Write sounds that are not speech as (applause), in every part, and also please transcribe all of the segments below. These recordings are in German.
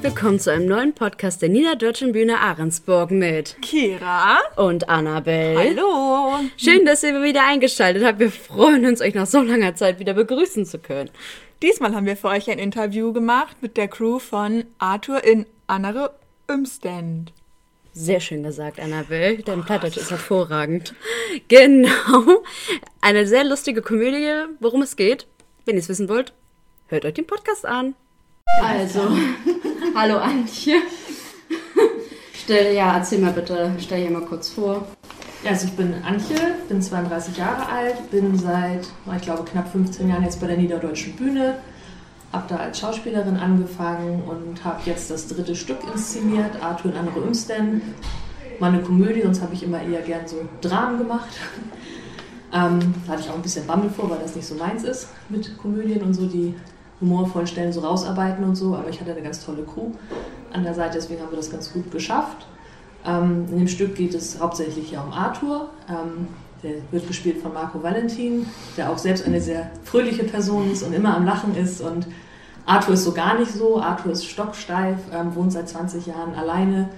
herzlich willkommen zu einem neuen Podcast der Niederdeutschen Bühne Ahrensburg mit Kira und Annabelle. Hallo. Schön, dass ihr wieder eingeschaltet habt. Wir freuen uns, euch nach so langer Zeit wieder begrüßen zu können. Diesmal haben wir für euch ein Interview gemacht mit der Crew von Arthur in Annere Umständ. Sehr schön gesagt, Annabelle. Dein Plattdeutsch ist hervorragend. Genau. Eine sehr lustige Komödie. Worum es geht, wenn ihr es wissen wollt, hört euch den Podcast an. Also, (laughs) hallo Antje. Stell, ja, erzähl mal bitte, stell dir mal kurz vor. Ja, also ich bin Antje, bin 32 Jahre alt, bin seit, ich glaube, knapp 15 Jahren jetzt bei der Niederdeutschen Bühne, habe da als Schauspielerin angefangen und habe jetzt das dritte Stück inszeniert, Arthur und andere Umständen. Mal eine Komödie, sonst habe ich immer eher gern so Dramen gemacht. Ähm, da hatte ich auch ein bisschen Bammel vor, weil das nicht so meins ist mit Komödien und so, die humorvollen Stellen so rausarbeiten und so, aber ich hatte eine ganz tolle Crew an der Seite, deswegen haben wir das ganz gut geschafft. Ähm, in dem Stück geht es hauptsächlich ja um Arthur. Ähm, der wird gespielt von Marco Valentin, der auch selbst eine sehr fröhliche Person ist und immer am Lachen ist. Und Arthur ist so gar nicht so. Arthur ist stocksteif, ähm, wohnt seit 20 Jahren alleine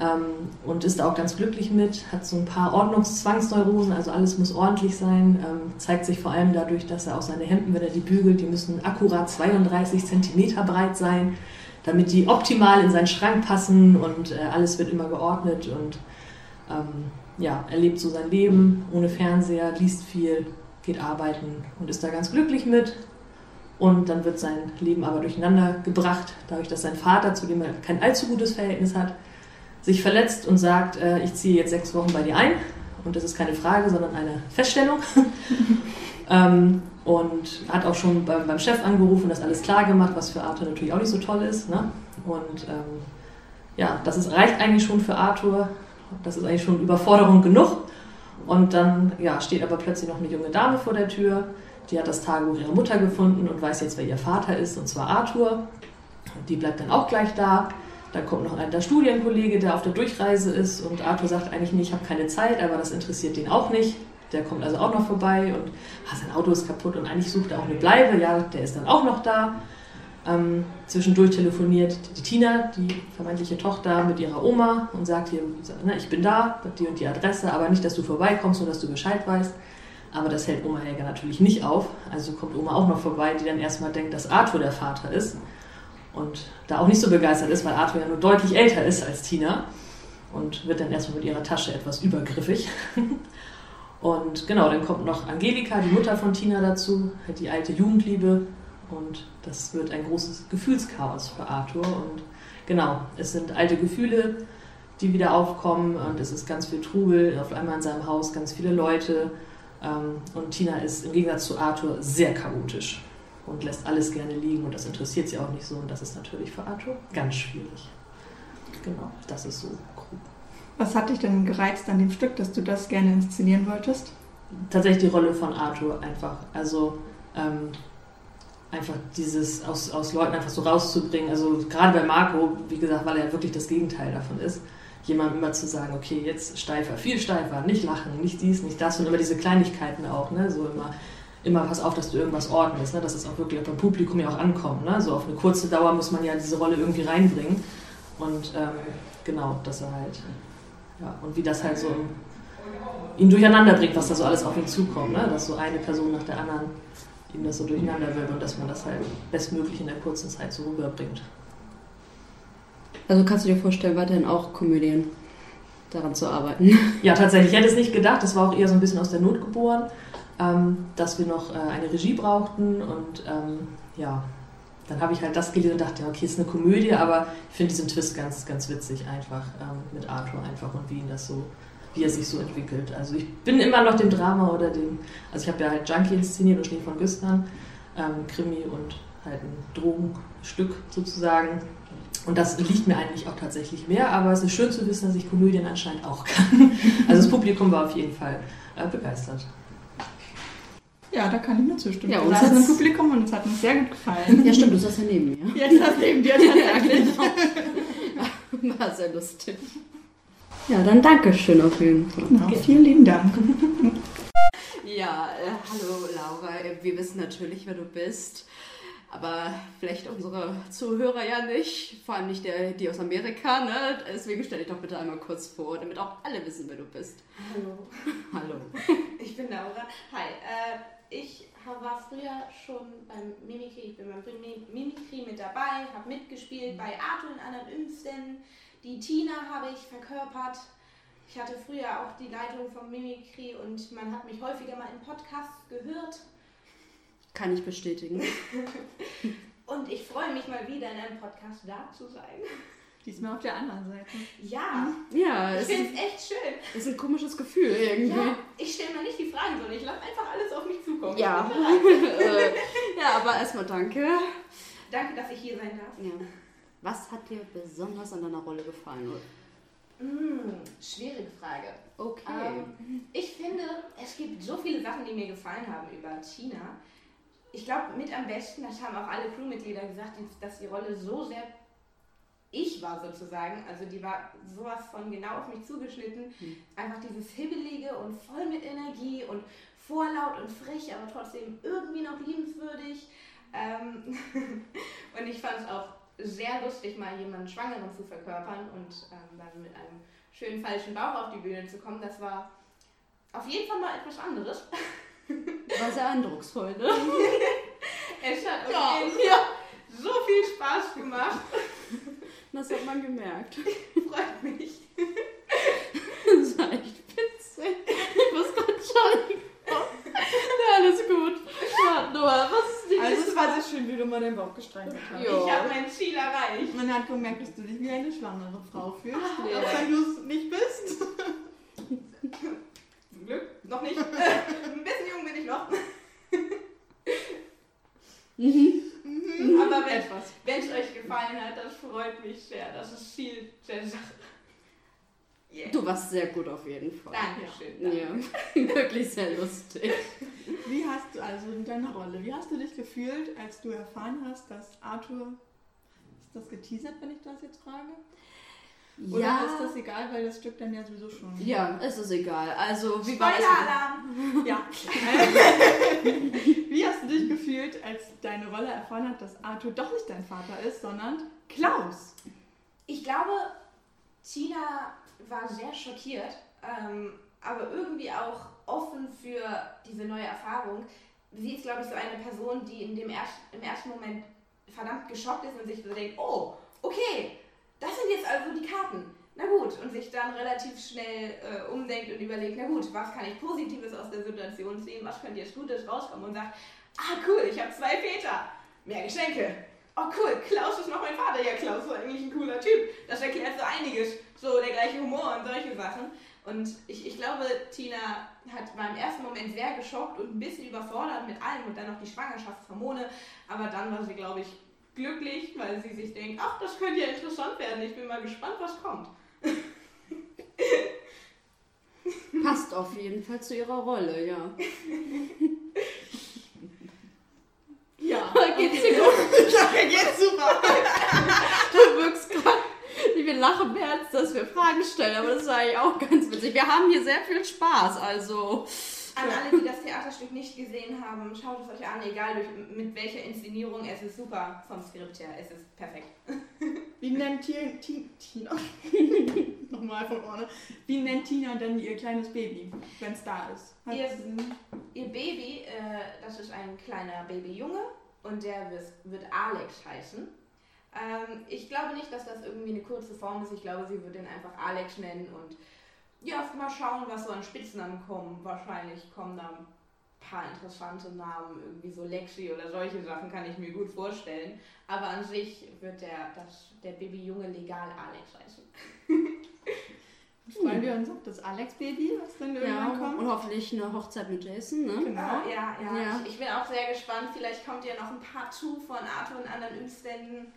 ähm, und ist auch ganz glücklich mit. Hat so ein paar Ordnungszwangsneurosen, also alles muss ordentlich sein. Ähm, zeigt sich vor allem dadurch, dass er auch seine Hemden, wenn er die bügelt, die müssen akkurat 32 Zentimeter breit sein damit die optimal in seinen Schrank passen und äh, alles wird immer geordnet und ähm, ja, er lebt so sein Leben ohne Fernseher, liest viel, geht arbeiten und ist da ganz glücklich mit. Und dann wird sein Leben aber durcheinander gebracht, dadurch, dass sein Vater, zu dem er kein allzu gutes Verhältnis hat, sich verletzt und sagt, äh, ich ziehe jetzt sechs Wochen bei dir ein. Und das ist keine Frage, sondern eine Feststellung. (laughs) ähm, und hat auch schon beim, beim, Chef angerufen, das alles klar gemacht, was für Arthur natürlich auch nicht so toll ist. Ne? Und ähm, ja, das ist, reicht eigentlich schon für Arthur. Das ist eigentlich schon Überforderung genug. Und dann ja, steht aber plötzlich noch eine junge Dame vor der Tür. Die hat das Tagebuch ihrer Mutter gefunden und weiß jetzt, wer ihr Vater ist, und zwar Arthur. Die bleibt dann auch gleich da. Dann kommt noch ein alter Studienkollege, der auf der Durchreise ist. Und Arthur sagt eigentlich, nee, ich habe keine Zeit, aber das interessiert den auch nicht. Der kommt also auch noch vorbei und ah, sein Auto ist kaputt und eigentlich sucht er auch eine Bleibe. Ja, der ist dann auch noch da. Ähm, zwischendurch telefoniert die Tina, die vermeintliche Tochter, mit ihrer Oma und sagt hier, ne, ich bin da, die und die Adresse, aber nicht, dass du vorbeikommst, nur dass du Bescheid weißt. Aber das hält Oma Helga natürlich nicht auf. Also kommt Oma auch noch vorbei, die dann erstmal denkt, dass Arthur der Vater ist. Und da auch nicht so begeistert ist, weil Arthur ja nur deutlich älter ist als Tina. Und wird dann erstmal mit ihrer Tasche etwas übergriffig. (laughs) Und genau, dann kommt noch Angelika, die Mutter von Tina dazu, halt die alte Jugendliebe. Und das wird ein großes Gefühlschaos für Arthur. Und genau, es sind alte Gefühle, die wieder aufkommen. Und es ist ganz viel Trubel, auf einmal in seinem Haus ganz viele Leute. Ähm, und Tina ist im Gegensatz zu Arthur sehr chaotisch und lässt alles gerne liegen. Und das interessiert sie auch nicht so. Und das ist natürlich für Arthur ganz schwierig. Genau, das ist so was hat dich denn gereizt an dem Stück, dass du das gerne inszenieren wolltest? Tatsächlich die Rolle von Arthur einfach. Also ähm, einfach dieses aus, aus Leuten einfach so rauszubringen. Also gerade bei Marco, wie gesagt, weil er wirklich das Gegenteil davon ist. Jemandem immer zu sagen, okay, jetzt steifer, viel steifer, nicht lachen, nicht dies, nicht das und immer diese Kleinigkeiten auch, ne? So immer, immer pass auf, dass du irgendwas ordnest, ne? dass es auch wirklich beim Publikum ja auch ankommt. Ne? So auf eine kurze Dauer muss man ja diese Rolle irgendwie reinbringen. Und ähm, genau, dass er halt ja, und wie das halt so ihn durcheinander bringt, was da so alles auf ihn zukommt. Ne? Dass so eine Person nach der anderen ihm das so durcheinander wird und dass man das halt bestmöglich in der kurzen Zeit so rüberbringt. Also kannst du dir vorstellen, weiterhin auch Komödien daran zu arbeiten? Ja, tatsächlich. Ich hätte es nicht gedacht. Das war auch eher so ein bisschen aus der Not geboren, ähm, dass wir noch äh, eine Regie brauchten und ähm, ja, dann habe ich halt das gelesen und dachte, okay, ist eine Komödie, aber ich finde diesen Twist ganz, ganz witzig einfach ähm, mit Arthur einfach und wie ihn das so, wie er sich so entwickelt. Also ich bin immer noch dem Drama oder dem, also ich habe ja halt Junkie inszeniert und Schnee von Güstern, ähm, Krimi und halt ein Drogenstück sozusagen. Und das liegt mir eigentlich auch tatsächlich mehr, aber es ist schön zu wissen, dass ich Komödien anscheinend auch kann. (laughs) Also das Publikum war auf jeden Fall äh, begeistert. Ja, da kann ich nur zustimmen. Ja, uns hat im Publikum und es hat mir sehr gut gefallen. Ja, stimmt, du saßt ja neben mir. Ja, du saßt neben dir tatsächlich. (laughs) Genau. War sehr lustig. Ja, dann danke schön auf jeden Fall. Okay. Vielen lieben Dank. Ja, äh, hallo Laura. Wir wissen natürlich, wer du bist. Aber vielleicht unsere Zuhörer ja nicht, vor allem nicht der, die aus Amerika, ne? Deswegen stell dich doch bitte einmal kurz vor, damit auch alle wissen, wer du bist. Hallo, Hallo. (laughs) ich bin Laura. Hi, äh, ich war früher schon beim Mimikry, ich bin beim Mi- Mimikry mit dabei, habe mitgespielt bei Arthur in anderen Ünsten. Die Tina habe ich verkörpert. Ich hatte früher auch die Leitung vom Mimikry und man hat mich häufiger mal im Podcast gehört. Kann ich bestätigen. (laughs) Und ich freue mich mal wieder in einem Podcast da zu sein. Diesmal auf der anderen Seite. Ja, Ja, ich es finde ist, es echt schön. es ist ein komisches Gefühl irgendwie. Ja, ich stelle mal nicht die Fragen, sondern ich lasse einfach alles auf mich zukommen. Ja. (laughs) Äh, ja, aber erstmal danke. Danke, dass ich hier sein darf. Ja. Was hat dir besonders an deiner Rolle gefallen? Hm, schwierige Frage. Okay. Ähm, ich finde, es gibt so viele Sachen, die mir gefallen haben über Tina. Ich glaube, mit am besten, das haben auch alle Crewmitglieder gesagt, dass die Rolle so sehr ich war sozusagen. Also die war sowas von genau auf mich zugeschnitten. Einfach dieses Hibbelige und voll mit Energie und vorlaut und frech, aber trotzdem irgendwie noch liebenswürdig. Ähm (laughs) und ich fand es auch sehr lustig, mal jemanden Schwangeren zu verkörpern und ähm, dann mit einem schönen falschen Bauch auf die Bühne zu kommen. Das war auf jeden Fall mal etwas anderes. (laughs) War sehr eindrucksvoll, ne? (laughs) Es hat auf Ja, jeden Fall so viel Spaß gemacht. Das hat man gemerkt. Freut mich. Das war echt witzig. Ich muss gerade schon. Ja, alles gut. Ja, Noah, was ist die Also es war sehr schön, wie du mal den Bauch gestreichelt hast. Jo. Ich habe mein Ziel erreicht. Man hat gemerkt, dass du dich wie eine schwangere Frau fühlst. Ja. Auch wenn du es nicht bist. Zum Glück. Noch nicht. (laughs) Ein bisschen jung bin ich noch. Aber wenn Etwas. es euch gefallen hat, das freut mich sehr. Das ist Ziel der Sache. Yeah. Du warst sehr gut auf jeden Fall. Dankeschön. danke. Ja, (laughs) wirklich sehr lustig. Wie hast du also in deiner Rolle, wie hast du dich gefühlt, als du erfahren hast, dass Arthur. Ist das geteasert, wenn ich das jetzt frage? Oder ja, ist das egal, weil das Stück dann ja sowieso schon. ja, es ist egal. Also, wie war es? Spoiler-Alarm! Ja. (laughs) Wie hast du dich gefühlt, als deine Rolle erfahren hat, dass Arthur doch nicht dein Vater ist, sondern Klaus? Ich glaube, Tina war sehr schockiert, ähm, aber irgendwie auch offen für diese neue Erfahrung. Sie ist, glaube ich, so eine Person, die in dem erst, im ersten Moment verdammt geschockt ist und sich so denkt, oh, okay, das sind jetzt also die Karten. Na gut, und sich dann relativ schnell äh, umdenkt und überlegt, na gut, was kann ich Positives aus der Situation ziehen, was könnte jetzt Gutes rauskommen und sagt, ah cool, ich habe zwei Väter, mehr Geschenke. Oh cool, Klaus ist noch mein Vater. Ja, Klaus ist eigentlich ein cooler Typ. Das erklärt so einiges. So der gleiche Humor und solche Sachen. Und ich, ich glaube, Tina hat war im ersten Moment sehr geschockt und ein bisschen überfordert mit allem und dann noch die Schwangerschaftshormone. Aber dann war sie, glaube ich, glücklich, weil sie sich denkt, ach, das könnte ja interessant werden. Ich bin mal gespannt, was kommt. (laughs) Passt auf jeden Fall zu ihrer Rolle, ja. Ja. Geht's dir gut? Ja, geht's super. (laughs) Du wirkst gerade. Wir lachen mehr, als dass wir Fragen stellen, aber das ist eigentlich auch ganz witzig. Wir haben hier sehr viel Spaß, also. An alle, die das Theaterstück nicht gesehen haben, schaut es euch an, egal durch, mit welcher Inszenierung. Es ist super vom Skript her. Es ist perfekt. (laughs) Wie nennt Ti- Ti- Tina? (laughs) Nochmal von vorne. Wie nennt Tina denn ihr kleines Baby, wenn es da ist? Ihr- Ihr Baby, äh, das ist ein kleiner Babyjunge und der wird, wird Alex heißen. Ähm, ich glaube nicht, dass das irgendwie eine kurze Form ist. Ich glaube, sie wird ihn einfach Alex nennen und ja, mal schauen, was so an Spitznamen kommen. Wahrscheinlich kommen da ein paar interessante Namen, irgendwie so Lexi oder solche Sachen kann ich mir gut vorstellen. Aber an sich wird der, das, der Babyjunge legal Alex heißen. Freuen wir uns auf das Alex-Baby, was dann Ja, irgendwann kommt. und hoffentlich eine Hochzeit mit Jason, ne? Genau. Ja, ja. Ja. Ich, ich bin auch sehr gespannt. Vielleicht kommt ja noch ein Part 2 von Arthur und anderen Umständen.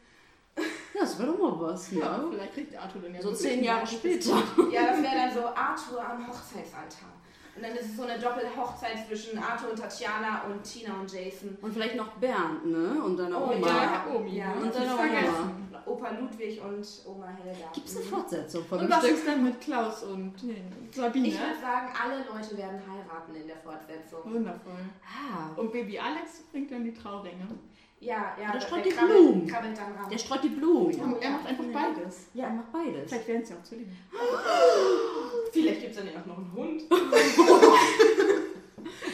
Ja, das wäre doch mal was, Ja, ne? vielleicht kriegt Arthur dann ja So zehn Jahre später. Ja, das wäre dann so Arthur am Hochzeitsaltar. Und dann ist es so eine Doppelhochzeit zwischen Arthur und Tatjana und Tina und Jason. Und vielleicht noch Bernd, ne? Und deine Oh, Oma. Ja, Omi. Ja, ne? und deine Oma. Opa Ludwig und Oma Helga. Gibt es eine Mhm. Fortsetzung von Und dem was Stück? ist dann mit Klaus und äh, Sabine? Ich würde sagen, alle Leute werden heiraten in der Fortsetzung. Wundervoll. Ah, Und Baby Alex bringt dann die Trauringe. Ja, ja. Der streut die krabbelt- Blumen. Krabbelt dann raus. Der streut die Blumen. Er macht einfach beides. Ja, er macht beides. Vielleicht werden es ja auch Zwillinge. (gasps) Vielleicht gibt es dann ja auch noch einen Hund. (laughs)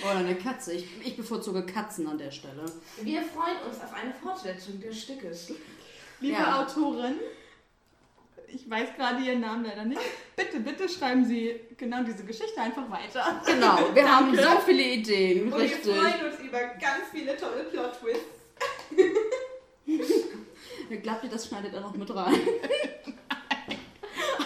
Oder eine Katze. Ich, ich bevorzuge Katzen an der Stelle. Wir freuen uns auf eine Fortsetzung des Stückes. Liebe Ja. Autorin, ich weiß gerade Ihren Namen leider nicht. Bitte, bitte schreiben Sie genau diese Geschichte einfach weiter. Genau, wir (laughs) haben so viele Ideen. Und Richtig. wir freuen uns über ganz viele tolle Plot-Twists. Glaubt ihr, das schneidet er noch mit rein? (laughs)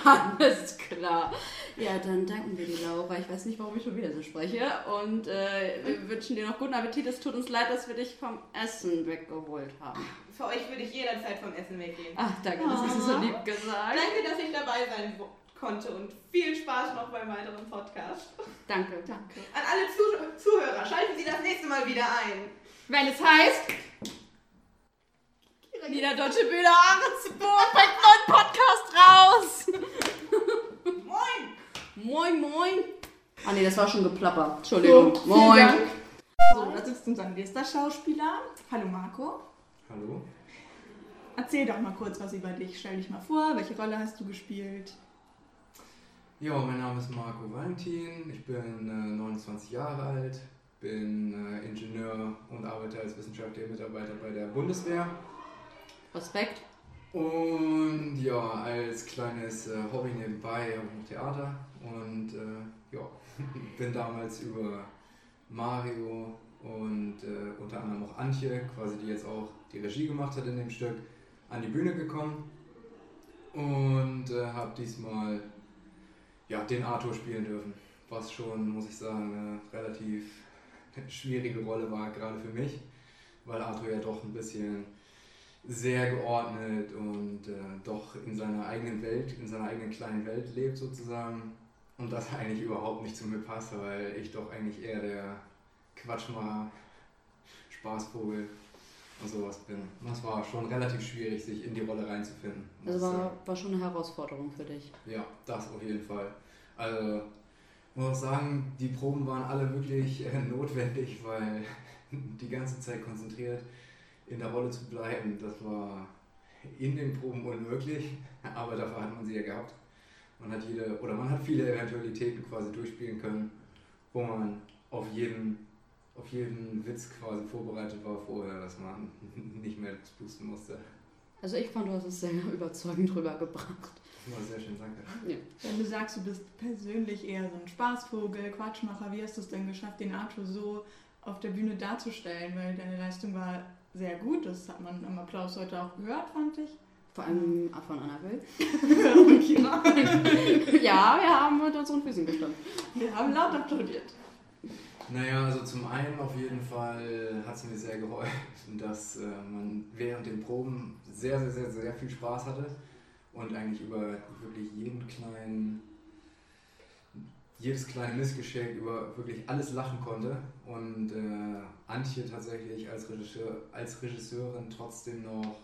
Alles klar. Ja, dann danken wir dir, Laura. Ich weiß nicht, warum ich schon wieder so spreche. Und äh, wir wünschen dir noch guten Appetit. Es tut uns leid, dass wir dich vom Essen weggeholt haben. Für euch würde ich jederzeit vom Essen weggehen. Ach, danke, das hast du so lieb gesagt. Danke, dass ich dabei sein konnte und viel Spaß noch beim weiteren Podcast. Danke. Danke. An alle Zuh Zuhörer, schalten Sie das nächste Mal wieder ein. Wenn es heißt... Niederdeutsche Bühne Ahrensburg bringt neuen Podcast raus. Moin! Moin, moin. Ah nee, das war schon geplapper. Entschuldigung. So, moin. Dank. So, da sitzt unser nächster Schauspieler. Hallo Marco. Hallo? Erzähl doch mal kurz was über dich. Stell dich mal vor, welche Rolle hast du gespielt? Ja, mein Name ist Marco Valentin, ich bin äh, 29 Jahre alt, bin äh, Ingenieur und arbeite als wissenschaftlicher Mitarbeiter bei der Bundeswehr. Respekt. Und ja, als kleines äh, Hobby nebenbei habe ich noch Theater und äh, ja, (laughs) bin damals über Mario und äh, unter anderem auch Antje, quasi die jetzt auch die Regie gemacht hat in dem Stück, an die Bühne gekommen und äh, habe diesmal ja, den Arthur spielen dürfen, was schon, muss ich sagen, eine relativ (laughs) schwierige Rolle war, gerade für mich, weil Arthur ja doch ein bisschen sehr geordnet und äh, doch in seiner eigenen Welt, in seiner eigenen kleinen Welt lebt sozusagen. Und das eigentlich überhaupt nicht zu mir passt, weil ich doch eigentlich eher der Quatschmacher, Spaßvogel und sowas bin. Und das war schon relativ schwierig, sich in die Rolle reinzufinden. Also war, war schon eine Herausforderung für dich. Ja, das auf jeden Fall. Also, muss auch sagen, die Proben waren alle wirklich äh, (laughs) notwendig, weil (laughs) die ganze Zeit konzentriert in der Rolle zu bleiben, das war in den Proben unmöglich, aber dafür hat man sie ja gehabt. Man hat jede, oder man hat viele Eventualitäten quasi durchspielen können, wo man auf jeden, auf jeden Witz quasi vorbereitet war vorher, dass man (laughs) nicht mehr pusten musste. Also ich fand, du hast es sehr überzeugend rübergebracht. Das war sehr schön, danke. Wenn du sagst, du bist persönlich eher so ein Spaßvogel, Quatschmacher, wie hast du es denn geschafft, den Arthur so auf der Bühne darzustellen? Weil deine Leistung war sehr gut, das hat man im Applaus heute auch gehört, fand ich. Vor allem ab von Annabelle. Und (laughs) Kira. ja, wir haben mit unseren Füßen gestanden. Wir haben laut applaudiert. Naja, also zum einen auf jeden Fall hat es mir sehr geholfen, dass äh, man während den Proben sehr, sehr, sehr, sehr viel Spaß hatte und eigentlich über wirklich jeden kleinen, jedes kleine Missgeschick, über wirklich alles lachen konnte und äh, Antje tatsächlich als, Regisseur, als Regisseurin trotzdem noch,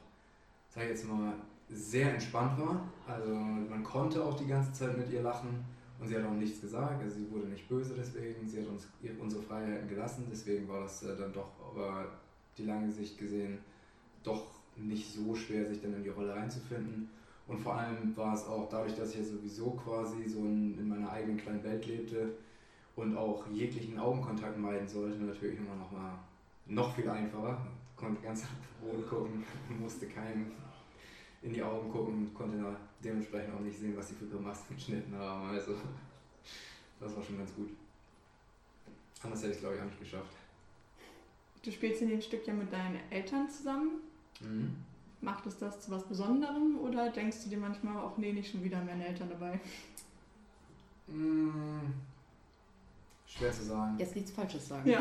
sag ich jetzt mal, sehr entspannt war. Also man konnte auch die ganze Zeit mit ihr lachen. Und sie hat auch nichts gesagt, also sie wurde nicht böse deswegen, sie hat uns unsere Freiheiten gelassen, deswegen war das äh, dann doch über die lange Sicht gesehen doch nicht so schwer, sich dann in die Rolle reinzufinden. Und vor allem war es auch dadurch, dass ich ja sowieso quasi so in, in meiner eigenen kleinen Welt lebte und auch jeglichen Augenkontakt meiden sollte, natürlich immer noch mal noch viel einfacher. Konnte ganz (laughs) Boden gucken, musste keinem in die Augen gucken und konnte dementsprechend auch nicht sehen, was sie für Grimassen geschnitten haben. Also, das war schon ganz gut. Anders hätte ich es, glaube ich, auch nicht geschafft. Du spielst in dem Stück ja mit deinen Eltern zusammen. Mhm. Macht es das zu was Besonderem oder denkst du dir manchmal auch, nee, nicht schon wieder meine Eltern dabei? Mm, schwer zu sagen. Jetzt nichts Falsches sagen. Ja.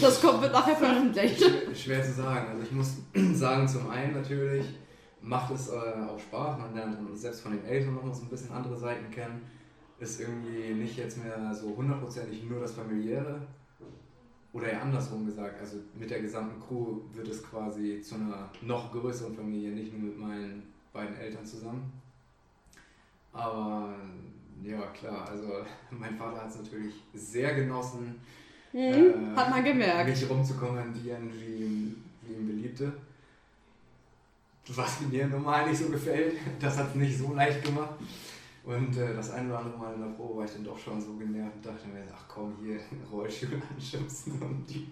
Das kommt wird nachher veröffentlicht. Schwer, schwer zu sagen. Also ich muss (clears throat) sagen, zum einen natürlich macht es äh, auch Spaß. Man lernt dann selbst von den Eltern noch mal so ein bisschen andere Seiten kennen. Ist irgendwie nicht jetzt mehr so hundertprozentig nur das Familiäre. Oder eher andersrum gesagt, also mit der gesamten Crew wird es quasi zu einer noch größeren Familie, nicht nur mit meinen beiden Eltern zusammen. Aber ja, klar, also (laughs) mein Vater hat es natürlich sehr genossen, Mhm, hat man gemerkt. Mich rumzukommandieren, wie wie ihm beliebte. Was mir normal nicht so gefällt. Das hat es nicht so leicht gemacht. Und äh, das ein oder andere Mal in der Probe war ich dann doch schon so genervt und dachte mir, ach komm, hier (laughs) Rollstuhl anschubsen und die,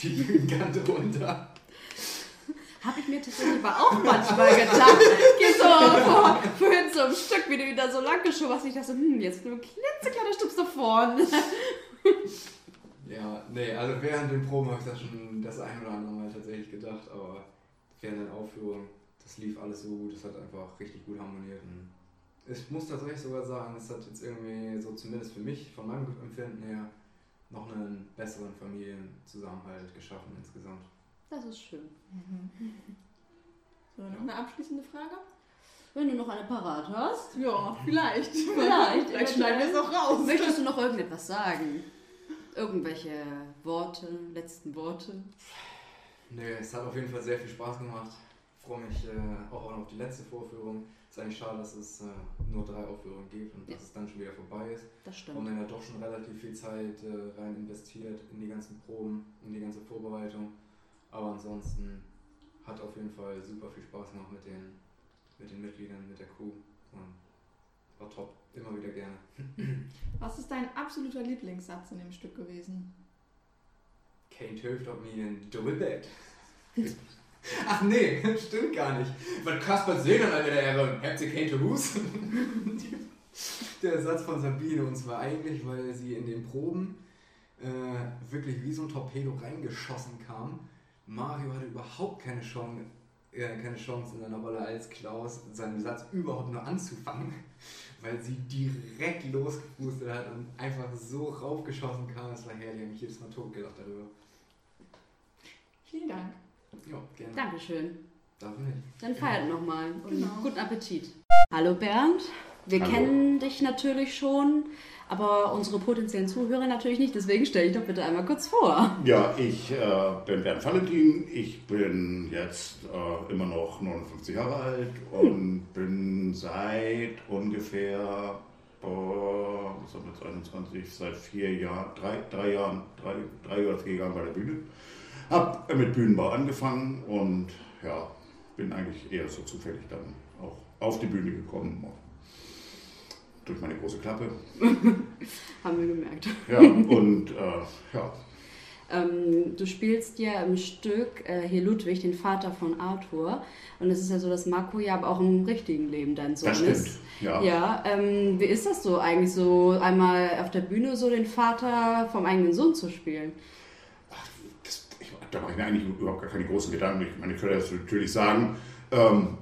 die Bühnenkante runter. Habe ich mir tatsächlich aber auch manchmal gedacht. Geh so vor, vorhin so ein Stück, wie du wieder so lang geschoben hast. Ich dachte hm, jetzt nur ein klitzekleiner Stups da vorne. Ja, nee, also während den Proben habe ich das schon das ein oder andere Mal tatsächlich gedacht, aber während der Aufführung, das lief alles so gut, es hat einfach richtig gut harmoniert. Und ich muss tatsächlich sogar sagen, es hat jetzt irgendwie so zumindest für mich, von meinem Empfinden her, noch einen besseren Familienzusammenhalt geschaffen insgesamt. Das ist schön. (laughs) So, noch eine abschließende Frage? Wenn du noch eine parat hast, Ja, vielleicht. Vielleicht. Vielleicht schneiden wir es auch raus. möchtest du noch irgendetwas sagen? Irgendwelche Worte, letzten Worte? Nee, es hat auf jeden Fall sehr viel Spaß gemacht. Ich freue mich äh, auch auf die letzte Vorführung. Es ist eigentlich schade, dass es äh, nur drei Aufführungen gibt und Ja. dass es dann schon wieder vorbei ist. Das Und stimmt. man ja doch schon relativ viel Zeit äh, rein investiert in die ganzen Proben, in die ganze Vorbereitung. Aber ansonsten hat auf jeden Fall super viel Spaß gemacht mit den, mit den Mitgliedern, mit der Crew. Und war top. Immer wieder gerne. (laughs) Was ist dein absoluter Lieblingssatz in dem Stück gewesen? Kane Töft hat mir ein Double Bed. Ach nee, (laughs) stimmt gar nicht. Weil Kaspar Seeland, Alter, der Ehre, habt ihr to lose? (laughs) Der Satz von Sabine, und zwar eigentlich, weil sie in den Proben äh, wirklich wie so ein Torpedo reingeschossen kam. Mario hatte überhaupt keine Chance, äh, keine Chance in seiner Rolle als Klaus, seinen Satz überhaupt nur anzufangen, (laughs) weil sie direkt losgepustet hat und einfach so raufgeschossen kam. Das war herrlich, ich habe mich jedes Mal totgelacht darüber. Vielen Dank. Ja, gerne. Dankeschön. Darf nicht. Dann feiert nochmal und Genau. guten Appetit. Hallo Bernd, wir Hallo. kennen dich natürlich schon, aber unsere potenziellen Zuhörer natürlich nicht, deswegen stell dich doch bitte einmal kurz vor. Ja, ich äh, bin Bernd Valentin. Ich bin jetzt äh, immer noch 59 Jahre alt und bin seit ungefähr, äh, was haben wir jetzt, 21, seit vier Jahren, drei, drei Jahren, drei, drei oder vier Jahren bei der Bühne. Hab mit Bühnenbau angefangen und ja, bin eigentlich eher so zufällig dann auch auf die Bühne gekommen. Durch meine große Klappe. (laughs) Haben wir gemerkt. Ja, und äh, ja, Ähm, du spielst ja im Stück äh, hier Ludwig, den Vater von Arthur. Und es ist ja so, dass Marco ja aber auch im richtigen Leben dein Sohn das stimmt. ist. Ja. Ja, ähm, wie ist das so eigentlich so, einmal auf der Bühne so den Vater vom eigenen Sohn zu spielen? Das, da mache ich mir eigentlich überhaupt gar keine großen Gedanken. Ich meine, ich könnte jetzt natürlich sagen, ähm,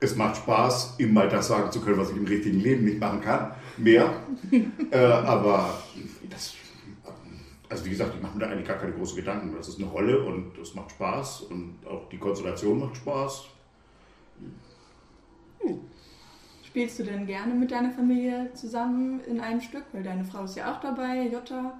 es macht Spaß, ihm mal das sagen zu können, was ich im richtigen Leben nicht machen kann. Mehr. (laughs) äh, aber das, also wie gesagt, ich mache mir da eigentlich gar keine großen Gedanken. Das ist eine Rolle und es macht Spaß und auch die Konstellation macht Spaß. Spielst du denn gerne mit deiner Familie zusammen in einem Stück? Weil deine Frau ist ja auch dabei, Jutta.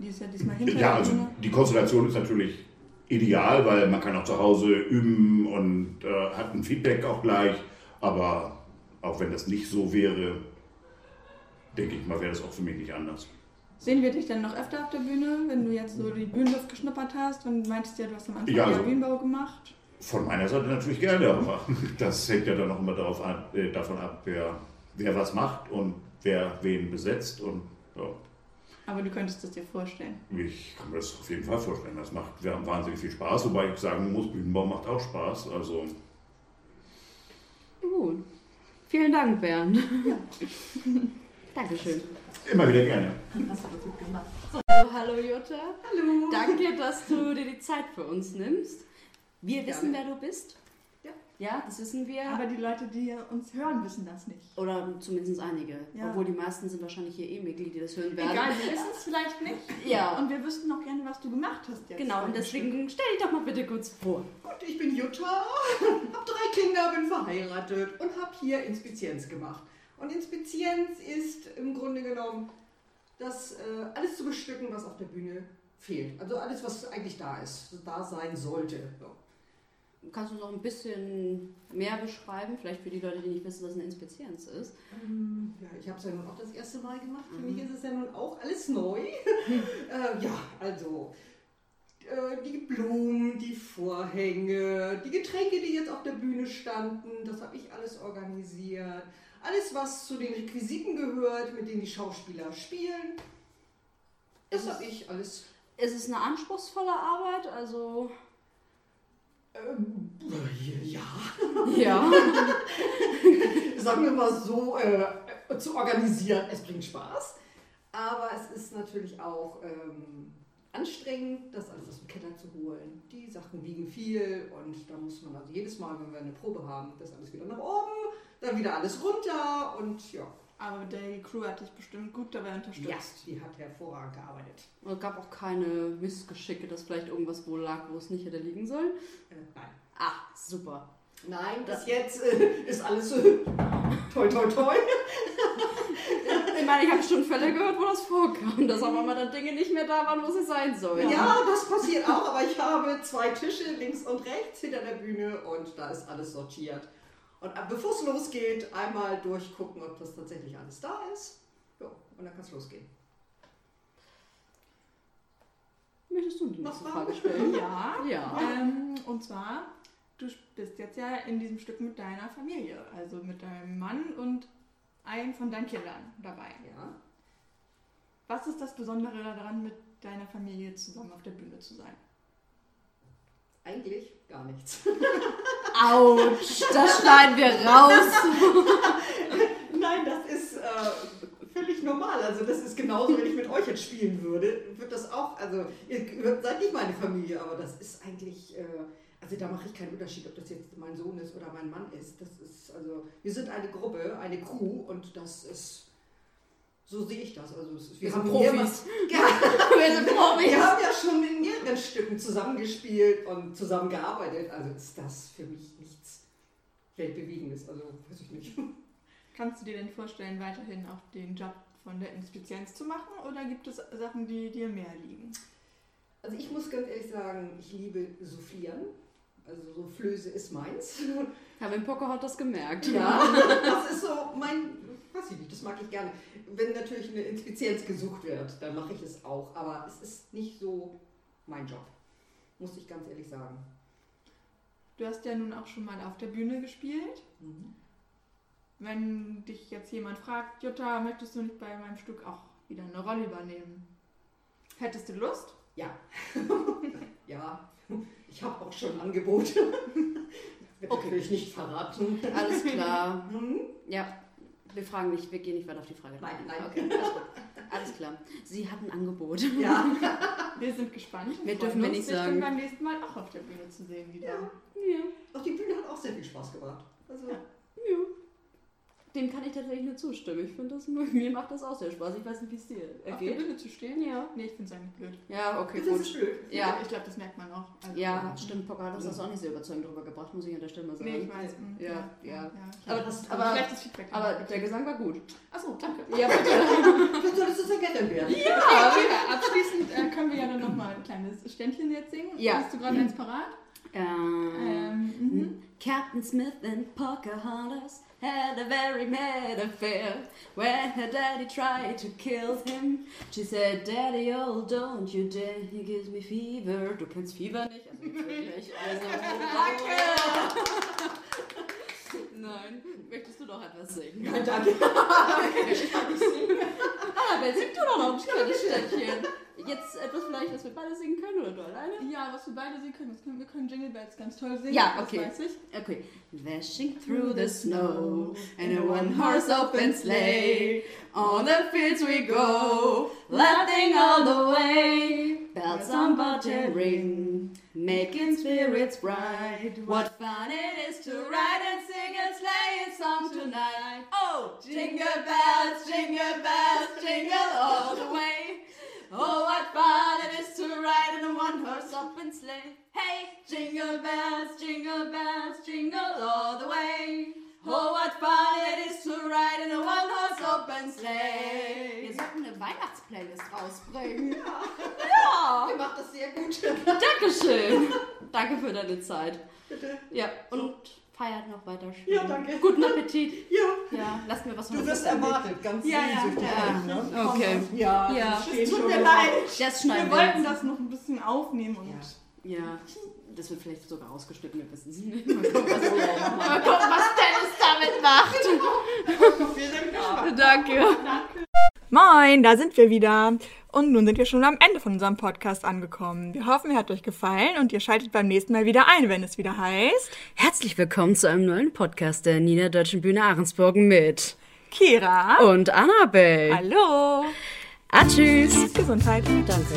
Die ist ja diesmal hinter Ja, also die Konstellation ist natürlich ideal, weil man kann auch zu Hause üben und äh, hat ein Feedback auch gleich. Aber auch wenn das nicht so wäre, denke ich mal, wäre das auch für mich nicht anders. Sehen wir dich dann noch öfter auf der Bühne, wenn du jetzt so die Bühnenluft geschnuppert hast und meintest ja, du hast am Anfang ja, also- Bühnenbau gemacht? Von meiner Seite natürlich gerne, aber (laughs) das hängt ja dann auch immer darauf an, äh, davon ab, wer, wer was macht und wer wen besetzt. Und ja, Aber du könntest es dir vorstellen. ich kann mir das auf jeden Fall vorstellen. Das macht wir haben wahnsinnig viel Spaß, wobei ich sagen muss, Bühnenbau macht auch Spaß. Also Gut. Vielen Dank, Bernd. (laughs) Dankeschön. immer wieder gerne. Also, hallo Jutta. Hallo. Danke, dass du dir die Zeit für uns nimmst. Wir wissen, wer du bist. Ja. Das wissen wir. Aber die Leute, die uns hören, wissen das nicht. Oder zumindest einige. Ja. Obwohl die meisten sind wahrscheinlich hier eh Mitglied, die das hören werden. Egal, wir wissen es vielleicht nicht. Ja. Und wir wüssten noch gerne, was du gemacht hast jetzt. Genau, und deswegen stell dich doch mal bitte kurz vor. Gut, ich bin Jutta, habe drei Kinder, bin verheiratet und habe hier Inspizienz gemacht. Und Inspizienz ist im Grunde genommen das äh, alles zu bestücken, was auf der Bühne fehlt. Also alles, was eigentlich da ist, da sein sollte. So. Kannst du noch ein bisschen mehr beschreiben? Vielleicht für die Leute, die nicht wissen, was eine Inspizienz ist. Ähm, ja, ich habe es ja nun auch das erste Mal gemacht. Für mich ist es ja nun auch alles neu. (laughs) äh, ja, also äh, die Blumen, die Vorhänge, die Getränke, die jetzt auf der Bühne standen, das habe ich alles organisiert. Alles, was zu den Requisiten gehört, mit denen die Schauspieler spielen, das habe ich alles. Ist es eine anspruchsvolle Arbeit? Also. Ähm, ja, Ja. (laughs) sagen wir mal so, äh, zu organisieren, es bringt Spaß. Aber es ist natürlich auch ähm, anstrengend, das alles aus dem Keller zu holen. Die Sachen wiegen viel und da muss man also jedes Mal, wenn wir eine Probe haben, das alles wieder nach oben, dann wieder alles runter und ja. Aber die Crew hat dich bestimmt gut dabei unterstützt. Ja, die hat hervorragend gearbeitet. Und es gab auch keine Missgeschicke, dass vielleicht irgendwas wo lag, wo es nicht hätte liegen sollen. Äh, nein. Ah, super. Nein, bis jetzt äh, ist alles äh, toi toi toi. Ich meine, ich habe schon Fälle gehört, wo das vorkam, dass auf einmal dann Dinge nicht mehr da waren, wo sie sein sollen. Ja, das passiert auch, aber ich habe zwei Tische links und rechts hinter der Bühne und da ist alles sortiert. Und bevor es losgeht, einmal durchgucken, ob das tatsächlich alles da ist. Ja, und dann kann es losgehen. Möchtest du die nächste? Frage stellen? (laughs) Ja. Ja. Ähm, und zwar, du bist jetzt ja in diesem Stück mit deiner Familie, also mit deinem Mann und einem von deinen Kindern dabei. Ja. Was ist das Besondere daran, mit deiner Familie zusammen auf der Bühne zu sein? Eigentlich gar nichts. Autsch, das schneiden wir raus. (laughs) Nein, das ist äh, völlig normal. Also das ist genauso, wenn ich mit euch jetzt spielen würde, wird das auch, also ihr seid nicht meine Familie, aber das ist eigentlich, äh, also da mache ich keinen Unterschied, ob das jetzt mein Sohn ist oder mein Mann ist. Das ist, also wir sind eine Gruppe, eine Crew und das ist, so sehe ich das. Also ist, Wir sind mehrmals- Profis. (laughs) Ja, Wir sind Profis. wir haben ja schon in mehreren Stücken zusammengespielt und zusammengearbeitet. Also ist das für mich nichts Weltbewegendes. Also weiß ich nicht. (laughs) Kannst du dir denn vorstellen, weiterhin auch den Job von der Inspizienz zu machen oder gibt es Sachen, die dir mehr liegen? Also ich muss ganz ehrlich sagen, ich liebe Soufflieren. Also so Flöße ist meins. Haben im Poker hat das gemerkt. Ja, das ist so mein, weiß ich nicht, das mag ich gerne. Wenn natürlich eine Inspizienz gesucht wird, dann mache ich es auch. Aber es ist nicht so mein Job, muss ich ganz ehrlich sagen. Du hast ja nun auch schon mal auf der Bühne gespielt. Wenn dich jetzt jemand fragt, Jutta, möchtest du nicht bei meinem Stück auch wieder eine Rolle übernehmen? Hättest du Lust? Ja. (laughs) ja, ich habe auch schon Angebote. (laughs) Wird Okay. natürlich nicht verraten. Alles klar. (laughs) Hm? Ja, wir fragen nicht, wir gehen nicht weiter auf die Frage. Nein, nein. Okay, alles, gut. alles klar. Sie hat ein Angebot. Ja. (laughs) Wir sind gespannt. freuen dürfen wir nicht sagen. beim nächsten Mal auch auf der Bühne zu sehen wieder. ja. Ja. Auch die Bühne hat auch sehr viel Spaß gemacht. Also, Ja. Ja. Dem kann ich tatsächlich nur zustimmen. Ich finde das, (laughs) mir macht das auch sehr Spaß. Ich weiß nicht, wie es dir Auf der. Bühne zu stehen? Ja. Nee, ich finde es eigentlich blöd. Ja, okay, das gut. ist blöd. Ja. Ich glaube, das merkt man auch. Also, Ja, stimmt. Poker hat uns das auch nicht sehr überzeugend drüber gebracht, muss ich an der Stelle mal sagen. Nee, ich weiß. mm, Ja, ja. Aber, Aber- das, aber- aber schlechtes Feedback. Aber der Gesang war gut. Achso, danke. Ja, (laughs) bitte. Vielleicht solltest du Sängerin werden. Ja, okay, abschließend äh, können wir ja dann nochmal ein kleines Ständchen jetzt singen. Ja. Bist du gerade eins parat? Ähm, Ähm, mhm. Captain Smith and Pocahontas had a very mad affair. When her daddy tried to kill him, she said, Daddy, oh, don't you dare, he gives me fever. Du kennst Fever nicht? Also nicht wirklich. Also, danke! (laughs) Nein, möchtest du doch etwas singen? Nein, danke. (laughs) Annabelle, sing du doch noch ein kleines Ständchen. Jetzt etwas vielleicht, was wir beide singen können oder du alleine? Ja, was wir beide singen können, können wir können Jingle Bells ganz toll singen. Ja, das okay. weiß ich. Okay. Dashing through the snow in a one-horse open sleigh. On the fields we go, laughing all the way. Bells on bobtail ring, making spirits bright. What fun it is to ride and sing a sleighing song tonight. Oh, jingle bells, jingle bells, jingle all the way. Oh, what fun it is to ride in a one-horse open sleigh. Hey, jingle bells, jingle bells, jingle all the way. Oh, what fun it is to ride in a one-horse open sleigh. Wir sollten eine Weihnachtsplaylist rausbringen. Ja. Ihr macht das sehr gut. Dankeschön. Danke für deine Zeit. Bitte. Ja, und Feiert noch weiter schön. Ja, danke. Guten Appetit. (laughs) Ja, Ja, lasst mir was du wirst erwartet, ganz Ja, ja, sehnsüchtig. ja. ne? Okay. Ja, Ja. Es tut mir leid. Das Wir schneiden wollten das noch ein bisschen aufnehmen und Ja, das wird vielleicht sogar ausgeschnitten, wir wissen es nicht. (laughs) Mal gucken, was, mal gucken, was Dennis damit macht. wir sind gespannt. Danke. Moin, da sind wir wieder. Und nun sind wir schon am Ende von unserem Podcast angekommen. Wir hoffen, er hat euch gefallen und ihr schaltet beim nächsten Mal wieder ein, wenn es wieder heißt Herzlich willkommen zu einem neuen Podcast der Niederdeutschen Bühne Ahrensburg mit Kira. und Annabelle. Hallo. Ah, tschüss. Gesundheit. Danke.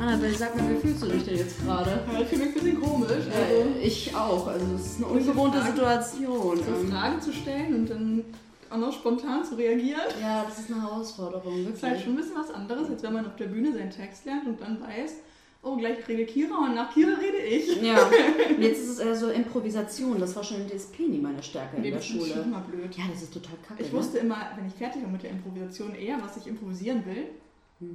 Annabelle, sag mal, wie fühlst du dich denn jetzt gerade? Ich fühle mich ein bisschen komisch. Äh, ich auch. Also es ist eine ungewohnte Fragen- Situation. so Fragen zu stellen und dann auch noch spontan zu reagieren. Ja, das ist eine Herausforderung, Das ist halt wirklich. schon ein bisschen was anderes, als wenn man auf der Bühne seinen Text lernt und dann weiß, oh, gleich rede Kira und nach Kira rede ich. Ja, und jetzt ist es eher so Improvisation. Das war schon in DSP nie meine Stärke in Nee, der das ist schon Schule. immer blöd. Ja, das ist total kacke. Ich ne? wusste immer, wenn ich fertig war mit der Improvisation, eher, was ich improvisieren will,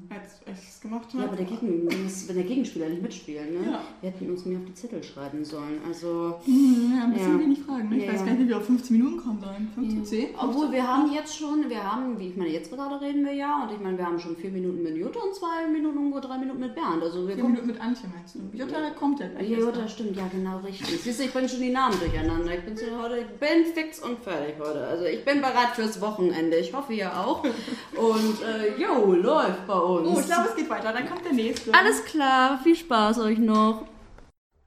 als, ich es gemacht habe. Ja, aber der, Gegen, wenn der Gegenspieler nicht mitspielt, ne? Ja. Wir hätten uns mehr auf die Zettel schreiben sollen. Also, Hm, ja, ein bisschen Ja. wenig Fragen. Ne? Ich Ja, weiß ja. gar nicht, wie wir auf 15 Minuten kommen sollen. 15, 10? obwohl wir haben jetzt schon, wir haben, wie ich meine, jetzt gerade reden wir ja, und ich meine, wir haben schon vier Minuten mit Jutta und zwei Minuten, ungefähr drei Minuten mit Bernd. Also wir Vier kommen. Minuten mit Antje meinst du? Jutta kommt ja gleich. Ja, erst Jutta, stimmt, ja, genau richtig. Siehst du, ich bringe schon die Namen durcheinander. Ich bin so heute, ich bin fix und fertig heute. Also ich bin bereit fürs Wochenende. Ich hoffe, ihr auch. (laughs) Und, äh, jo, läuft bei uns. Oh, ich glaube, es geht weiter. Dann kommt der nächste. Alles klar, viel Spaß euch noch.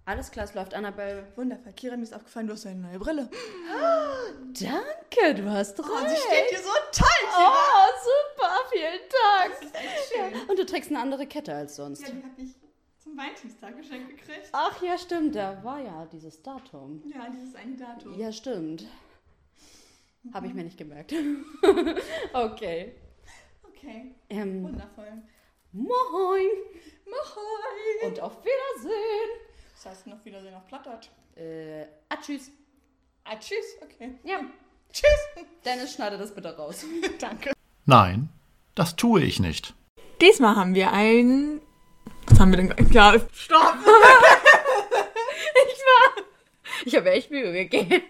Alles klar, es läuft, Annabelle. Wundervoll. Kira, mir ist aufgefallen, du hast eine neue Brille. (gasps) Danke, du hast recht. Oh, sie steht hier so toll. Oh, super, vielen Dank. Das ist echt schön. Und du trägst eine andere Kette als sonst. Ja, die habe ich zum Valentinstag geschenkt gekriegt. Ach ja, stimmt, da war ja dieses Datum. Ja, dieses eine Datum. Ja, stimmt. Habe ich mir nicht gemerkt. (laughs) okay. Okay, Ähm, wundervoll. moin Mahoi. und auf Wiedersehen. Das heißt noch Wiedersehen auf Plattdeutsch. Äh, ah, tschüss. Ah, tschüss. Okay. Ja, (laughs) Tschüss. Dennis, schneide das bitte raus. (laughs) Danke. Nein, das tue ich nicht. Diesmal haben wir ein. Was haben wir denn? Ja, stopp! (laughs) Ich habe echt Mühe gegeben.